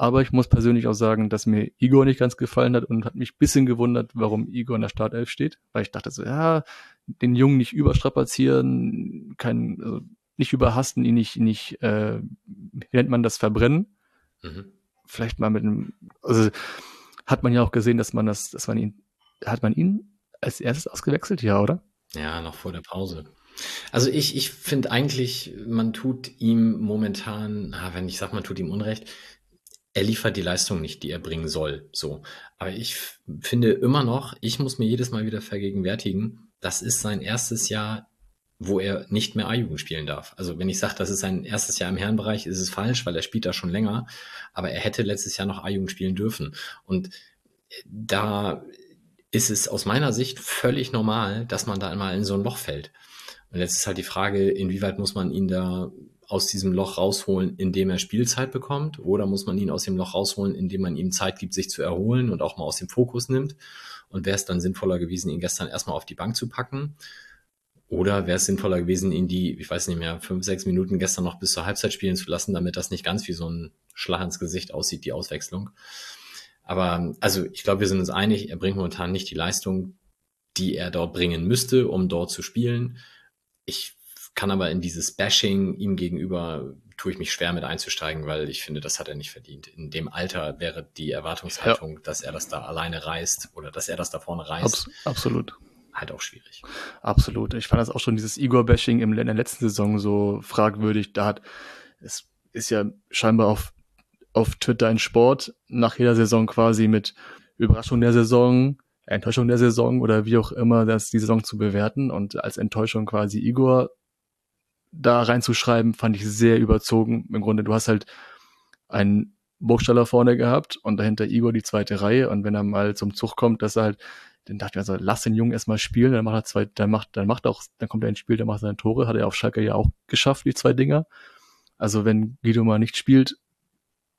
Aber ich muss persönlich auch sagen, dass mir Igor nicht ganz gefallen hat und hat mich bisschen gewundert, warum Igor in der Startelf steht. Weil ich dachte so, ja, den Jungen nicht überstrapazieren, kein, also nicht überhasten, ihn nicht, nicht, äh, wie nennt man das, verbrennen. Mhm. Vielleicht mal mit einem, also hat man ja auch gesehen, dass man das, dass man ihn, hat man ihn als erstes ausgewechselt, ja, oder? Ja, noch vor der Pause. Also ich, ich finde eigentlich, man tut ihm momentan, ah, wenn ich sag, man tut ihm Unrecht, er liefert die Leistung nicht, die er bringen soll. So. Aber ich finde immer noch, ich muss mir jedes Mal wieder vergegenwärtigen, das ist sein erstes Jahr, wo er nicht mehr A-Jugend spielen darf. Also wenn ich sage, das ist sein erstes Jahr im Herrenbereich, ist es falsch, weil er spielt da schon länger. Aber er hätte letztes Jahr noch A-Jugend spielen dürfen. Und da ist es aus meiner Sicht völlig normal, dass man da einmal in so ein Loch fällt. Und jetzt ist halt die Frage, inwieweit muss man ihn da aus diesem Loch rausholen, indem er Spielzeit bekommt? Oder muss man ihn aus dem Loch rausholen, indem man ihm Zeit gibt, sich zu erholen und auch mal aus dem Fokus nimmt? Und wäre es dann sinnvoller gewesen, ihn gestern erstmal auf die Bank zu packen? Oder wäre es sinnvoller gewesen, ihn die, ich weiß nicht mehr, fünf, sechs Minuten gestern noch bis zur Halbzeit spielen zu lassen, damit das nicht ganz wie so ein Schlag ins Gesicht aussieht, die Auswechslung? Aber also ich glaube, wir sind uns einig, er bringt momentan nicht die Leistung, die er dort bringen müsste, um dort zu spielen. Ich kann aber in dieses Bashing ihm gegenüber tue ich mich schwer mit einzusteigen, weil ich finde, das hat er nicht verdient. In dem Alter wäre die Erwartungshaltung, ja. dass er das da alleine reißt oder dass er das da vorne reißt. Abs absolut. Halt auch schwierig. Absolut. Ich fand das auch schon dieses Igor-Bashing in der letzten Saison so fragwürdig. Da hat, es ist ja scheinbar auf, auf Twitter ein Sport nach jeder Saison quasi mit Überraschung der Saison, Enttäuschung der Saison oder wie auch immer das die Saison zu bewerten und als Enttäuschung quasi Igor da reinzuschreiben, fand ich sehr überzogen. Im Grunde, du hast halt einen Burgstaller vorne gehabt und dahinter Igor die zweite Reihe und wenn er mal zum Zug kommt, dass er halt, dann dachte ich mir also, lass den Jungen erstmal spielen, dann macht er zwei, dann macht, dann macht er auch, dann kommt er ins Spiel, dann macht er seine Tore, hat er auf Schalke ja auch geschafft, die zwei Dinger. Also wenn Guido mal nicht spielt,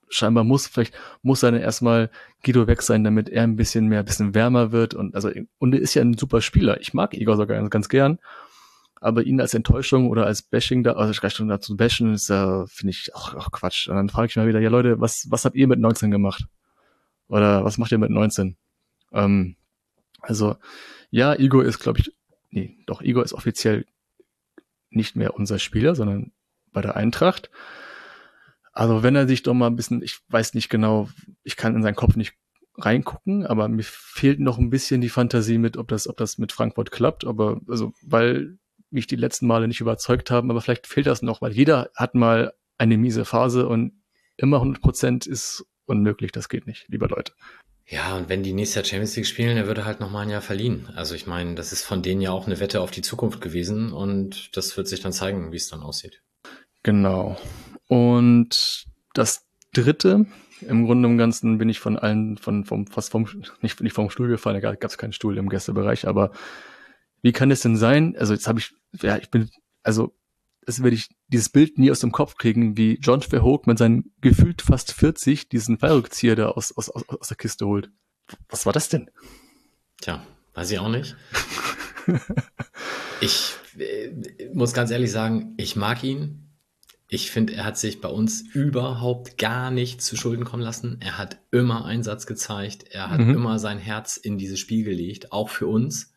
scheinbar muss, vielleicht muss er dann erstmal Guido weg sein, damit er ein bisschen mehr, ein bisschen wärmer wird und also, und er ist ja ein super Spieler. Ich mag Igor sogar ganz gern aber ihn als Enttäuschung oder als Bashing da, also Rechnung dazu bashen, ist äh, finde ich auch, auch Quatsch. Und dann frage ich mal wieder, ja Leute, was, was habt ihr mit 19 gemacht? Oder was macht ihr mit 19? Ähm, also, ja, Igor ist, glaube ich, nee, doch, Igor ist offiziell nicht mehr unser Spieler, sondern bei der Eintracht. Also wenn er sich doch mal ein bisschen, ich weiß nicht genau, ich kann in seinen Kopf nicht reingucken, aber mir fehlt noch ein bisschen die Fantasie mit, ob das, ob das mit Frankfurt klappt, aber also, weil mich die letzten Male nicht überzeugt haben, aber vielleicht fehlt das noch, weil jeder hat mal eine miese Phase und immer 100 Prozent ist unmöglich, das geht nicht, lieber Leute. Ja, und wenn die nächstes Jahr Champions League spielen, er würde halt noch mal ein Jahr verliehen. Also ich meine, das ist von denen ja auch eine Wette auf die Zukunft gewesen und das wird sich dann zeigen, wie es dann aussieht. Genau. Und das dritte, im Grunde im Ganzen bin ich von allen, von, vom, fast vom, nicht, nicht vom Stuhl gefallen, da gab es keinen Stuhl im Gästebereich, aber wie kann es denn sein? Also jetzt habe ich, ja, ich bin, also das werde ich dieses Bild nie aus dem Kopf kriegen, wie John Verhoek mit seinen gefühlt fast 40 diesen Fallrückzieher da aus, aus, aus, aus der Kiste holt. Was war das denn? Tja, weiß ich auch nicht. <laughs> ich äh, muss ganz ehrlich sagen, ich mag ihn. Ich finde, er hat sich bei uns überhaupt gar nicht zu Schulden kommen lassen. Er hat immer Einsatz gezeigt. Er hat mhm. immer sein Herz in dieses Spiel gelegt, auch für uns.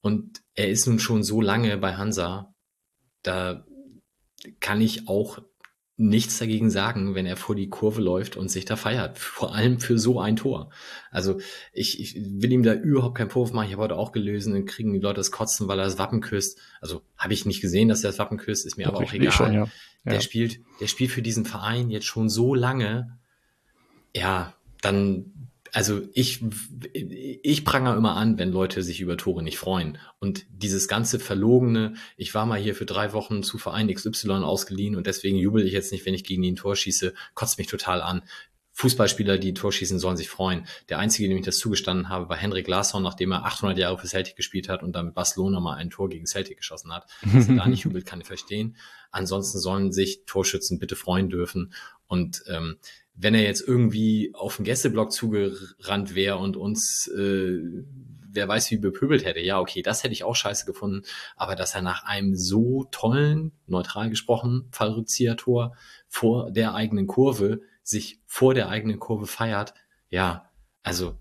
Und er ist nun schon so lange bei Hansa, da kann ich auch nichts dagegen sagen, wenn er vor die Kurve läuft und sich da feiert. Vor allem für so ein Tor. Also ich, ich will ihm da überhaupt keinen Vorwurf machen. Ich habe heute auch gelesen, dann kriegen die Leute das Kotzen, weil er das Wappen küsst. Also habe ich nicht gesehen, dass er das Wappen küsst, ist mir Doch, aber auch egal. Schon, ja. Ja. Der spielt, der spielt für diesen Verein jetzt schon so lange. Ja, dann also ich, ich pranger immer an, wenn Leute sich über Tore nicht freuen. Und dieses ganze verlogene, ich war mal hier für drei Wochen zu Verein XY ausgeliehen und deswegen jubel ich jetzt nicht, wenn ich gegen ihn ein Tor schieße, kotzt mich total an. Fußballspieler, die ein Tor schießen, sollen sich freuen. Der einzige, dem ich das zugestanden habe, war Henrik Larsson, nachdem er 800 Jahre für Celtic gespielt hat und dann mit Barcelona mal ein Tor gegen Celtic geschossen hat. Dass er da nicht <laughs> jubelt, kann ich verstehen. Ansonsten sollen sich Torschützen bitte freuen dürfen. Und ähm, wenn er jetzt irgendwie auf den Gästeblock zugerannt wäre und uns, äh, wer weiß wie bepöbelt hätte, ja, okay, das hätte ich auch scheiße gefunden. Aber dass er nach einem so tollen, neutral gesprochen, Fallrückzieher-Tor vor der eigenen Kurve sich vor der eigenen Kurve feiert, ja, also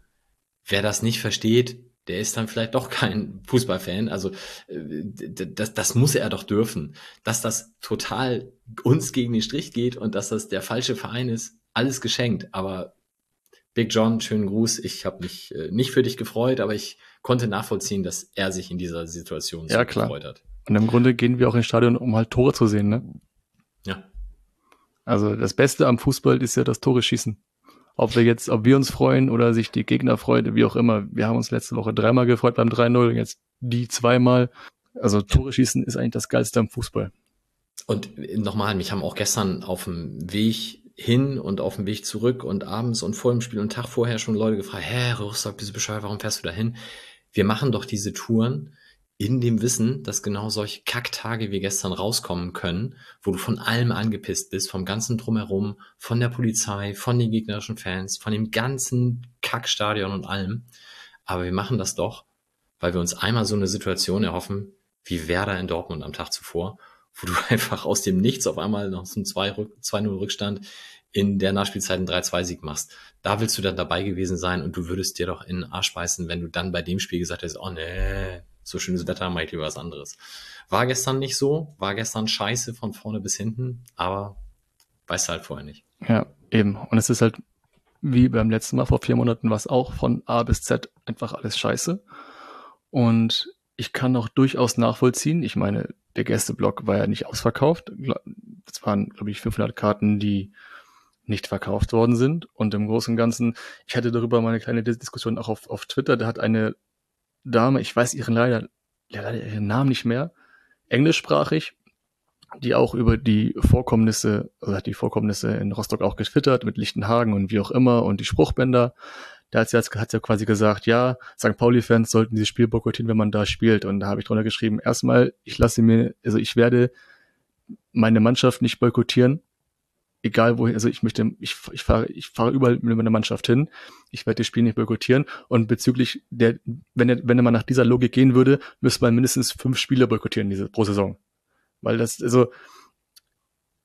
wer das nicht versteht, der ist dann vielleicht doch kein Fußballfan. Also äh, das, das muss er doch dürfen. Dass das total uns gegen den Strich geht und dass das der falsche Verein ist, alles geschenkt, aber Big John, schönen Gruß. Ich habe mich äh, nicht für dich gefreut, aber ich konnte nachvollziehen, dass er sich in dieser Situation ja, so klar. gefreut hat. Und im Grunde gehen wir auch ins Stadion, um halt Tore zu sehen, ne? Ja. Also das Beste am Fußball ist ja das Tore schießen. Ob wir jetzt, ob wir uns freuen oder sich die Gegner freuen, wie auch immer. Wir haben uns letzte Woche dreimal gefreut beim 3-0, jetzt die zweimal. Also Tore schießen ist eigentlich das Geilste am Fußball. Und nochmal, mich haben auch gestern auf dem Weg hin und auf dem Weg zurück und abends und vor dem Spiel und Tag vorher schon Leute gefragt, hä, Rostock, bist du bescheuert, warum fährst du da hin? Wir machen doch diese Touren in dem Wissen, dass genau solche Kacktage wie gestern rauskommen können, wo du von allem angepisst bist, vom ganzen Drumherum, von der Polizei, von den gegnerischen Fans, von dem ganzen Kackstadion und allem. Aber wir machen das doch, weil wir uns einmal so eine Situation erhoffen, wie Werder in Dortmund am Tag zuvor, wo du <laughs> einfach aus dem Nichts auf einmal noch so ein 2-0 Rückstand in der Nachspielzeit einen 3-2-Sieg machst. Da willst du dann dabei gewesen sein und du würdest dir doch in den Arsch beißen, wenn du dann bei dem Spiel gesagt hättest, oh nee, so schönes Wetter, mach ich lieber was anderes. War gestern nicht so, war gestern scheiße von vorne bis hinten, aber weißt du halt vorher nicht. Ja, eben. Und es ist halt, wie beim letzten Mal vor vier Monaten, war es auch von A bis Z einfach alles scheiße. Und ich kann auch durchaus nachvollziehen. Ich meine, der Gästeblock war ja nicht ausverkauft. Es waren, glaube ich, 500 Karten, die nicht verkauft worden sind. Und im Großen und Ganzen, ich hatte darüber mal eine kleine Diskussion auch auf, auf Twitter. Da hat eine Dame, ich weiß ihren leider, leider ihren Namen nicht mehr, englischsprachig, die auch über die Vorkommnisse, also hat die Vorkommnisse in Rostock auch getwittert mit Lichtenhagen und wie auch immer und die Spruchbänder da hat sie, hat sie quasi gesagt, ja, St. Pauli-Fans sollten dieses Spiel boykottieren, wenn man da spielt. Und da habe ich drunter geschrieben, erstmal, ich lasse mir, also ich werde meine Mannschaft nicht boykottieren, egal wohin, also ich möchte, ich, ich fahre, ich fahre überall mit meiner Mannschaft hin. Ich werde das Spiel nicht boykottieren. Und bezüglich der, wenn er, wenn man nach dieser Logik gehen würde, müsste man mindestens fünf Spiele boykottieren diese pro Saison. Weil das, also,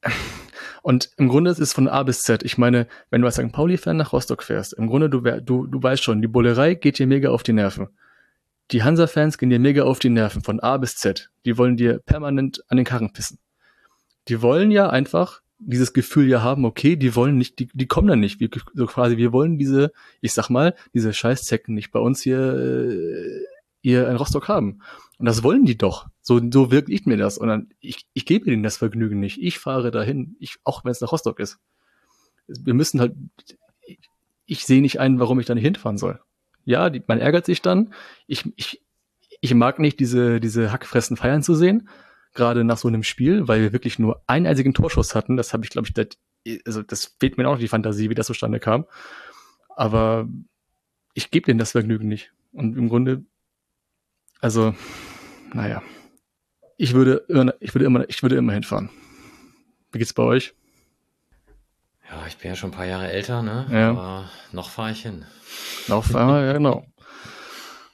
<laughs> und im Grunde ist es von A bis Z. Ich meine, wenn du als St. Pauli-Fan nach Rostock fährst, im Grunde, du, du, du weißt schon, die Bullerei geht dir mega auf die Nerven. Die Hansa-Fans gehen dir mega auf die Nerven, von A bis Z. Die wollen dir permanent an den Karren pissen. Die wollen ja einfach dieses Gefühl ja haben, okay, die wollen nicht, die, die kommen dann nicht. Wir, so quasi, wir wollen diese, ich sag mal, diese Scheißzecken nicht bei uns hier, äh, hier in Rostock haben. Und das wollen die doch. So, so wirkt ich mir das. Und dann, ich, ich gebe ihnen das Vergnügen nicht. Ich fahre dahin, ich, auch wenn es nach Rostock ist. Wir müssen halt, ich, ich sehe nicht ein, warum ich da nicht hinfahren soll. Ja, die, man ärgert sich dann. Ich, ich, ich mag nicht diese, diese Hackfressen feiern zu sehen gerade nach so einem Spiel, weil wir wirklich nur einen einzigen Torschuss hatten. Das habe ich, glaube ich, das, also das fehlt mir auch noch die Fantasie, wie das zustande kam. Aber ich gebe denen das Vergnügen nicht. Und im Grunde, also, naja, ich würde, ich würde immer, ich würde immer hinfahren. Wie geht's bei euch? Ja, ich bin ja schon ein paar Jahre älter, ne? Ja. Aber noch fahre ich hin. Noch fahre, ja, genau.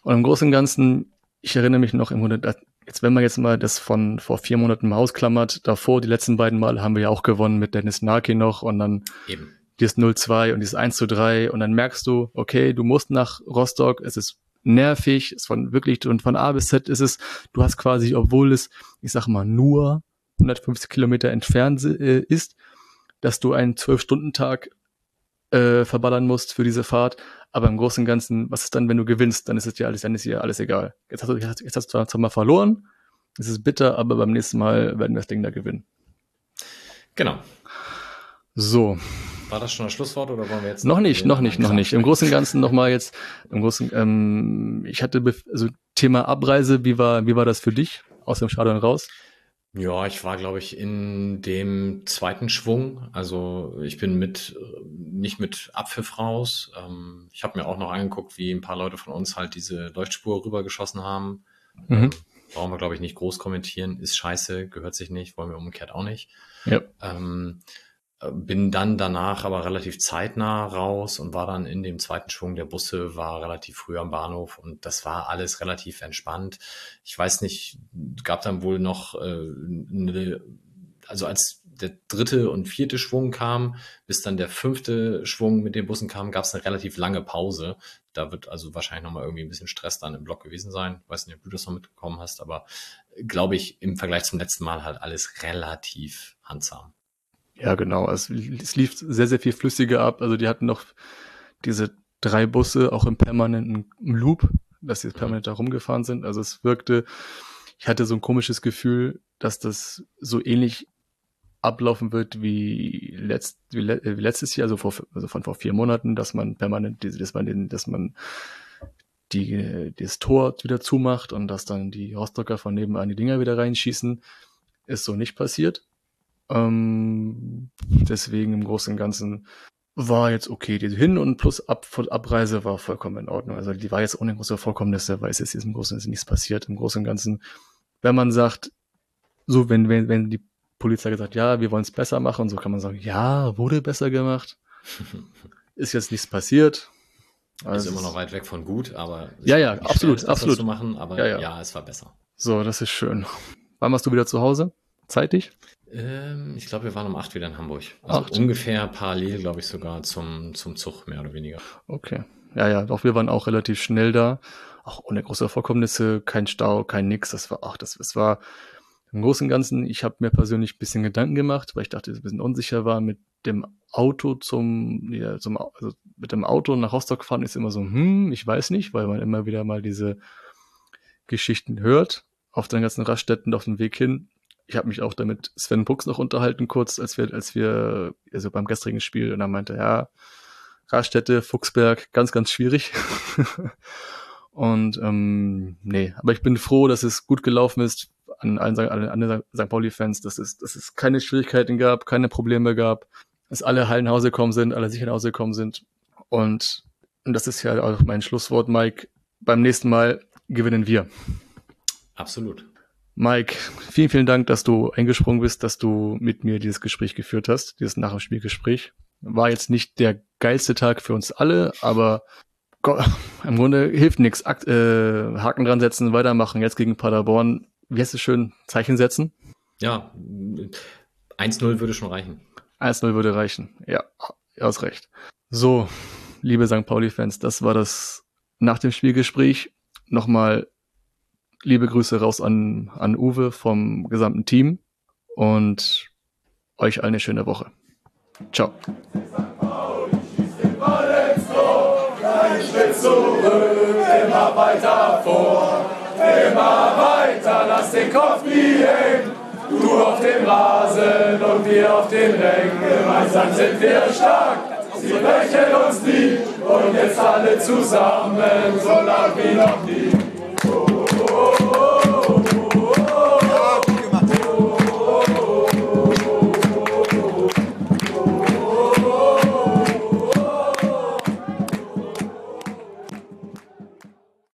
Und im Großen und Ganzen, ich erinnere mich noch im Grunde, Jetzt, wenn man jetzt mal das von vor vier Monaten mal ausklammert, davor, die letzten beiden Mal haben wir ja auch gewonnen mit Dennis Naki noch und dann Eben. dieses 0-2 und dieses 1 zu 3 und dann merkst du, okay, du musst nach Rostock, es ist nervig, es von wirklich, und von A bis Z ist es, du hast quasi, obwohl es, ich sag mal, nur 150 Kilometer entfernt äh, ist, dass du einen 12-Stunden-Tag äh, verballern musst für diese Fahrt. Aber im Großen und Ganzen, was ist dann, wenn du gewinnst? Dann ist es dir alles, dann ist dir alles egal. Jetzt hast du, jetzt hast du zwar mal verloren, es ist bitter, aber beim nächsten Mal werden wir das Ding da gewinnen. Genau. So. War das schon das Schlusswort oder wollen wir jetzt? Noch nicht, noch nicht, noch nicht. Im Großen und Ganzen nochmal jetzt, im Großen, ähm, ich hatte, also Thema Abreise, wie war, wie war das für dich aus dem Stadion raus? Ja, ich war, glaube ich, in dem zweiten Schwung. Also ich bin mit nicht mit Abpfiff raus. Ähm, ich habe mir auch noch angeguckt, wie ein paar Leute von uns halt diese Leuchtspur rübergeschossen haben. Mhm. Ähm, brauchen wir, glaube ich, nicht groß kommentieren. Ist scheiße, gehört sich nicht, wollen wir umgekehrt auch nicht. Ja. Ähm, bin dann danach aber relativ zeitnah raus und war dann in dem zweiten Schwung der Busse, war relativ früh am Bahnhof und das war alles relativ entspannt. Ich weiß nicht, gab dann wohl noch äh, eine, also als der dritte und vierte Schwung kam, bis dann der fünfte Schwung mit den Bussen kam, gab es eine relativ lange Pause. Da wird also wahrscheinlich nochmal irgendwie ein bisschen Stress dann im Block gewesen sein. weiß nicht, ob du das noch mitbekommen hast, aber glaube ich, im Vergleich zum letzten Mal halt alles relativ handsam. Ja, genau. Es, es lief sehr, sehr viel flüssiger ab. Also die hatten noch diese drei Busse auch im permanenten Loop, dass sie mhm. permanent da rumgefahren sind. Also es wirkte, ich hatte so ein komisches Gefühl, dass das so ähnlich ablaufen wird wie, letzt, wie, le, wie letztes Jahr, also, vor, also von vor vier Monaten, dass man permanent, dass man den, dass man die, das Tor wieder zumacht und dass dann die Rostocker von nebenan die Dinger wieder reinschießen, ist so nicht passiert. Ähm, deswegen im Großen und Ganzen war jetzt okay. Die Hin- und plus Ab Abreise war vollkommen in Ordnung. Also die war jetzt ohne große Vorkommnisse, weil es jetzt im Großen und Ganzen nichts passiert. Im Großen und Ganzen, wenn man sagt, so, wenn, wenn, wenn die Polizei gesagt, ja, wir wollen es besser machen, so kann man sagen, ja, wurde besser gemacht. <laughs> ist jetzt nichts passiert. Also ist immer noch weit weg von gut, aber ja, ja, absolut, absolut zu machen, aber ja, ja. ja, es war besser. So, das ist schön. Wann warst du wieder zu Hause? Zeitig? Ähm, ich glaube, wir waren um acht wieder in Hamburg. Also acht. ungefähr parallel, glaube ich, sogar zum, zum Zug, mehr oder weniger. Okay. Ja, ja, doch wir waren auch relativ schnell da. Auch ohne große Vorkommnisse, kein Stau, kein nix. Das war, ach, das, das war im Großen und Ganzen, ich habe mir persönlich ein bisschen Gedanken gemacht, weil ich dachte, es ein bisschen unsicher war, mit dem Auto zum, ja, zum also mit dem Auto nach Rostock fahren ist immer so, hm, ich weiß nicht, weil man immer wieder mal diese Geschichten hört auf den ganzen Raststätten auf dem Weg hin ich habe mich auch damit Sven Buchs noch unterhalten kurz, als wir, als wir, also beim gestrigen Spiel, und er meinte, ja, Raststätte, Fuchsberg, ganz, ganz schwierig. <laughs> und ähm, nee, aber ich bin froh, dass es gut gelaufen ist an allen, an allen St. Pauli-Fans, dass es, dass es keine Schwierigkeiten gab, keine Probleme gab, dass alle heil nach Hause gekommen sind, alle sicher nach Hause gekommen sind. Und, und das ist ja auch mein Schlusswort, Mike. Beim nächsten Mal gewinnen wir. Absolut. Mike, vielen, vielen Dank, dass du eingesprungen bist, dass du mit mir dieses Gespräch geführt hast, dieses Nachspielgespräch. War jetzt nicht der geilste Tag für uns alle, aber Gott, im Grunde hilft nichts. Äh, Haken dran setzen, weitermachen, jetzt gegen Paderborn. Wie heißt es schön? Zeichen setzen? Ja, 1-0 würde schon reichen. 1-0 würde reichen. Ja, du hast recht. So, liebe St. Pauli-Fans, das war das nach dem Spielgespräch. Nochmal liebe Grüße raus an, an Uwe vom gesamten Team und euch eine schöne Woche. Ciao. immer weiter vor, immer weiter, lass den Kopf nie hängen. Du auf dem Rasen und wir auf den Rängen, gemeinsam sind wir stark. Sie brechen uns nie und jetzt alle zusammen, so lang wie noch nie.